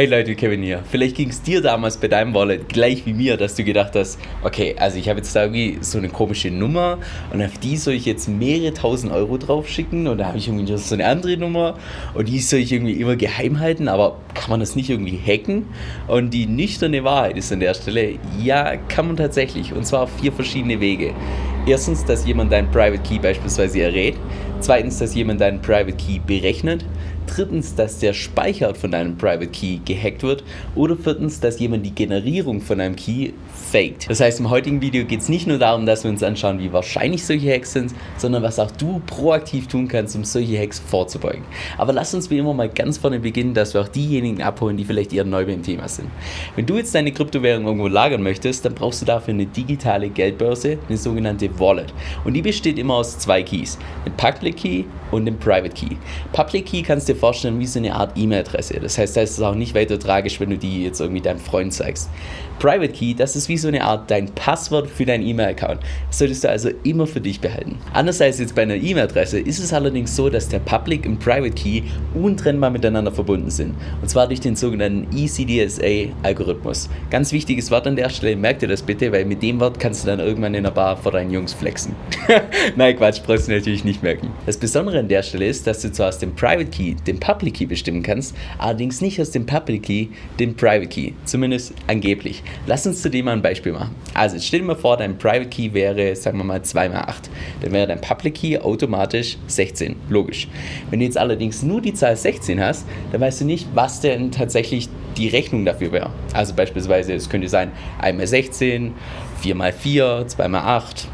Hey Leute, Kevin hier. Vielleicht ging es dir damals bei deinem Wallet gleich wie mir, dass du gedacht hast, okay, also ich habe jetzt da irgendwie so eine komische Nummer und auf die soll ich jetzt mehrere tausend Euro drauf schicken und da habe ich irgendwie so eine andere Nummer und die soll ich irgendwie immer geheim halten, aber kann man das nicht irgendwie hacken? Und die nüchterne Wahrheit ist an der Stelle, ja, kann man tatsächlich und zwar auf vier verschiedene Wege. Erstens, dass jemand deinen Private Key beispielsweise errät. Zweitens, dass jemand deinen Private Key berechnet. Drittens, dass der Speicher von deinem Private Key gehackt wird. Oder viertens, dass jemand die Generierung von einem Key faked. Das heißt, im heutigen Video geht es nicht nur darum, dass wir uns anschauen, wie wahrscheinlich solche Hacks sind, sondern was auch du proaktiv tun kannst, um solche Hacks vorzubeugen. Aber lass uns wie immer mal ganz vorne beginnen, dass wir auch diejenigen abholen, die vielleicht eher neu beim Thema sind. Wenn du jetzt deine Kryptowährung irgendwo lagern möchtest, dann brauchst du dafür eine digitale Geldbörse, eine sogenannte Wallet. Und die besteht immer aus zwei Keys, dem Public Key und dem Private Key. Public Key kannst du vorstellen wie so eine Art E-Mail-Adresse. Das heißt, da ist es auch nicht weiter tragisch, wenn du die jetzt irgendwie deinem Freund zeigst. Private Key, das ist wie so eine Art dein Passwort für deinen E-Mail-Account. Das solltest du also immer für dich behalten. Anders als jetzt bei einer E-Mail-Adresse ist es allerdings so, dass der Public und Private Key untrennbar miteinander verbunden sind. Und zwar durch den sogenannten ECDSA-Algorithmus. Ganz wichtiges Wort an der Stelle, merk dir das bitte, weil mit dem Wort kannst du dann irgendwann in der Bar vor deinen Jungs flexen. Nein, Quatsch, brauchst du natürlich nicht merken. Das Besondere an der Stelle ist, dass du zwar aus dem Private Key den Public Key bestimmen kannst, allerdings nicht aus dem Public Key den Private Key. Zumindest angeblich. Lass uns zu dem mal ein Beispiel machen. Also, stell dir mal vor, dein Private Key wäre, sagen wir mal, 2 mal 8. Dann wäre dein Public Key automatisch 16. Logisch. Wenn du jetzt allerdings nur die Zahl 16 hast, dann weißt du nicht, was denn tatsächlich die Rechnung dafür wäre. Also beispielsweise, es könnte sein 1 mal 16, 4 mal 4, 2 mal 8,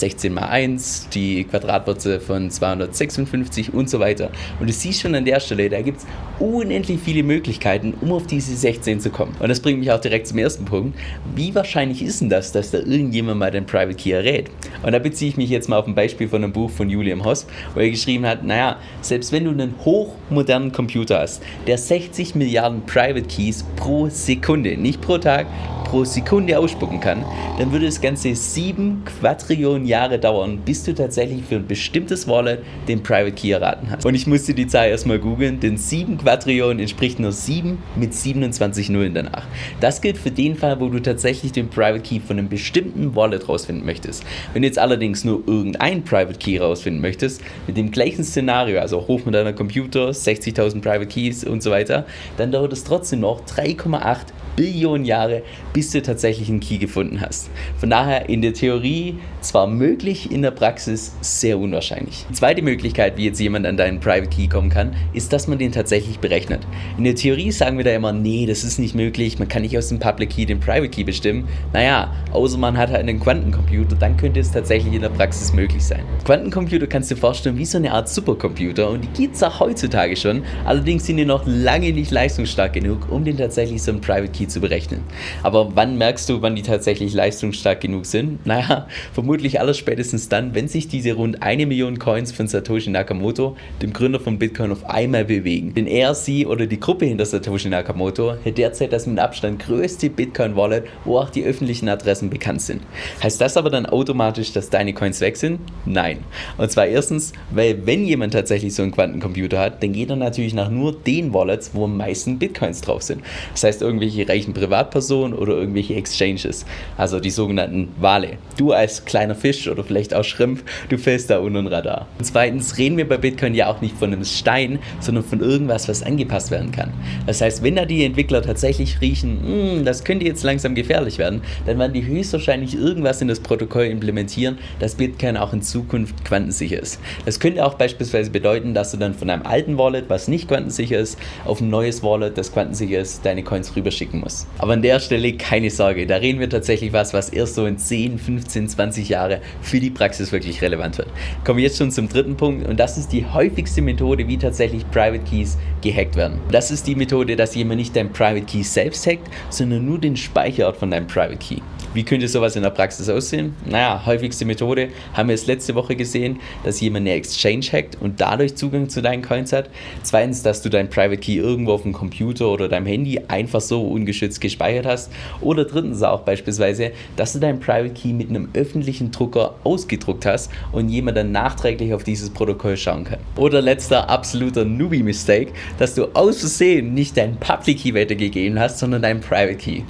16 mal 1, die Quadratwurzel von 256 und so weiter. Und du siehst schon an der Stelle, da gibt es unendlich viele Möglichkeiten, um auf diese 16 zu kommen. Und das bringt mich auch direkt zum ersten Punkt. Wie wahrscheinlich ist denn das, dass da irgendjemand mal den Private Key errät? Und da beziehe ich mich jetzt mal auf ein Beispiel von einem Buch von Julian Hoss, wo er geschrieben hat, naja, selbst wenn du einen hochmodernen Computer hast, der 60 Milliarden Private Keys pro Sekunde, nicht pro Tag, pro Sekunde ausspucken kann, dann würde das Ganze 7 Quadrillionen Jahre dauern, bis du tatsächlich für ein bestimmtes Wallet den Private Key erraten hast. Und ich musste die Zahl erstmal googeln, denn 7 Quadrillionen entspricht nur 7 mit 27 Nullen danach. Das gilt für den Fall, wo du tatsächlich den Private Key von einem bestimmten Wallet rausfinden möchtest. Wenn du jetzt allerdings nur irgendeinen Private Key rausfinden möchtest, mit dem gleichen Szenario, also hoch mit deiner Computer, 60.000 Private Keys und so weiter, dann dauert es trotzdem noch 3,8 Billionen Jahre, bis du tatsächlich einen Key gefunden hast. Von daher in der Theorie zwar möglich, in der Praxis sehr unwahrscheinlich. Die zweite Möglichkeit, wie jetzt jemand an deinen Private Key kommen kann, ist, dass man den tatsächlich berechnet. In der Theorie sagen wir da immer, nee, das ist nicht möglich, man kann nicht aus dem Public Key den Private Key bestimmen. Naja, außer man hat halt einen Quantencomputer, dann könnte es tatsächlich in der Praxis möglich sein. Quantencomputer kannst du dir vorstellen wie so eine Art Supercomputer und die gibt es auch heutzutage schon, allerdings sind die noch lange nicht leistungsstark genug, um den tatsächlich so einen Private Key zu berechnen. Aber wann merkst du, wann die tatsächlich leistungsstark genug sind? Naja, vermutlich alles spätestens dann, wenn sich diese rund eine Million Coins von Satoshi Nakamoto, dem Gründer von Bitcoin, auf einmal bewegen. Denn er, sie oder die Gruppe hinter Satoshi Nakamoto hat derzeit das mit Abstand größte Bitcoin-Wallet, wo auch die öffentlichen Adressen bekannt sind. Heißt das aber dann automatisch, dass deine Coins weg sind? Nein. Und zwar erstens, weil wenn jemand tatsächlich so einen Quantencomputer hat, dann geht er natürlich nach nur den Wallets, wo am meisten Bitcoins drauf sind. Das heißt, irgendwelche reichen Privatpersonen oder irgendwelche Exchanges, also die sogenannten Wale. Du als kleiner Fisch oder vielleicht auch Schrimp, du fällst da unter den Radar. Und zweitens reden wir bei Bitcoin ja auch nicht von einem Stein, sondern von irgendwas, was angepasst werden kann. Das heißt, wenn da die Entwickler tatsächlich riechen, hm, das könnte jetzt langsam gefährlich werden, dann werden die höchstwahrscheinlich irgendwas in das Protokoll implementieren, dass Bitcoin auch in Zukunft quantensicher ist. Das könnte auch beispielsweise bedeuten, dass du dann von einem alten Wallet, was nicht quantensicher ist, auf ein neues Wallet, das quantensicher ist, deine Coins rüberschicken muss. Aber an der Stelle keine Sorge, da reden wir tatsächlich was, was erst so in 10, 15, 20 Jahre für die Praxis wirklich relevant wird. Kommen wir jetzt schon zum dritten Punkt und das ist die häufigste Methode, wie tatsächlich Private Keys gehackt werden. Das ist die Methode, dass jemand nicht dein Private Key selbst hackt, sondern nur den Speicherort von deinem Private Key. Wie könnte sowas in der Praxis aussehen? Naja, häufigste Methode haben wir es letzte Woche gesehen, dass jemand eine Exchange hackt und dadurch Zugang zu deinen Coins hat. Zweitens, dass du dein Private Key irgendwo auf dem Computer oder deinem Handy einfach so ungeschützt gespeichert hast. Oder drittens auch beispielsweise, dass du dein Private Key mit einem öffentlichen Drucker ausgedruckt hast und jemand dann nachträglich auf dieses Protokoll schauen kann. Oder letzter absoluter Newbie-Mistake, dass du aus Versehen nicht dein Public Key weitergegeben hast, sondern dein Private Key.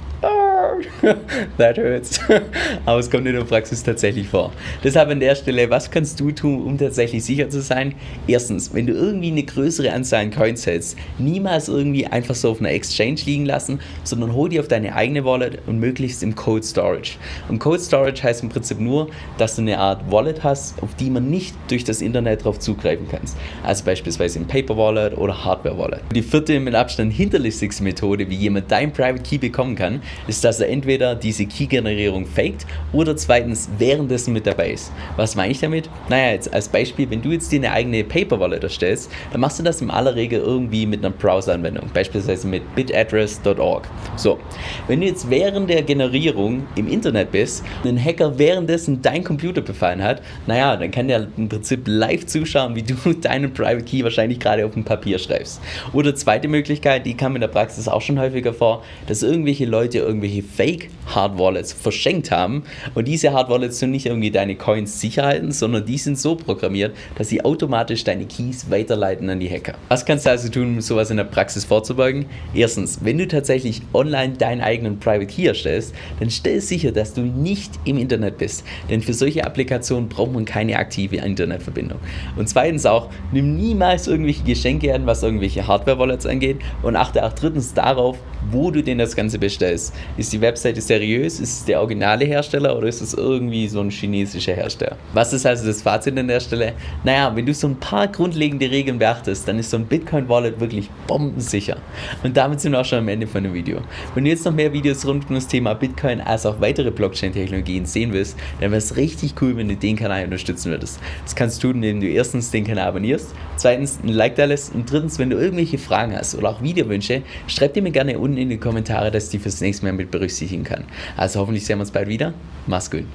That hurts. Aber es kommt in der Praxis tatsächlich vor. Deshalb an der Stelle, was kannst du tun, um tatsächlich sicher zu sein? Erstens, wenn du irgendwie eine größere Anzahl an Coins hältst, niemals irgendwie einfach so auf einer Exchange liegen lassen, sondern hol die auf deine eigene Wallet und möglichst im Code Storage. Und Code Storage heißt im Prinzip nur, dass du eine Art Wallet hast, auf die man nicht durch das Internet drauf zugreifen kannst. Also beispielsweise im Paper Wallet oder Hardware Wallet. Die vierte mit Abstand hinterlistigste Methode, wie jemand dein Private Key bekommen kann, ist, dass er entweder diese Key-Generierung faked oder zweitens währenddessen mit dabei ist. Was meine ich damit? Naja, jetzt als Beispiel, wenn du jetzt dir eine eigene Paper-Wallet erstellst, dann machst du das in aller Regel irgendwie mit einer Browser-Anwendung, beispielsweise mit bitaddress.org. So, wenn du jetzt während der Generierung im Internet bist und ein Hacker währenddessen dein Computer befallen hat, naja, dann kann der im Prinzip live zuschauen, wie du deinen Private Key wahrscheinlich gerade auf dem Papier schreibst. Oder zweite Möglichkeit, die kam in der Praxis auch schon häufiger vor, dass irgendwelche Leute irgendwelche Fake Hard Wallets verschenkt haben. Und diese Hard Wallets sind nicht irgendwie deine Coins sicher halten, sondern die sind so programmiert, dass sie automatisch deine Keys weiterleiten an die Hacker. Was kannst du also tun, um sowas in der Praxis vorzubeugen? Erstens, wenn du tatsächlich online deinen eigenen Private Key erstellst, dann stell sicher, dass du nicht im Internet bist. Denn für solche Applikationen braucht man keine aktive Internetverbindung. Und zweitens auch, nimm niemals irgendwelche Geschenke an, was irgendwelche Hardware-Wallets angeht. Und achte auch drittens darauf, wo du denn das Ganze bestellst. Ist die Webseite seriös? Ist es der originale Hersteller oder ist es irgendwie so ein chinesischer Hersteller? Was ist also das Fazit an der Stelle? Naja, wenn du so ein paar grundlegende Regeln beachtest, dann ist so ein Bitcoin-Wallet wirklich bombensicher. Und damit sind wir auch schon am Ende von dem Video. Wenn du jetzt noch mehr Videos rund um das Thema Bitcoin als auch weitere Blockchain-Technologien sehen willst, dann wäre es richtig cool, wenn du den Kanal unterstützen würdest. Das kannst du tun, indem du erstens den Kanal abonnierst, zweitens ein Like da lässt und drittens, wenn du irgendwelche Fragen hast oder auch Videowünsche, schreib dir mir gerne unten in die Kommentare, dass die fürs nächste Mal mit berücksichtigen kann. Also hoffentlich sehen wir uns bald wieder. Mach's gut.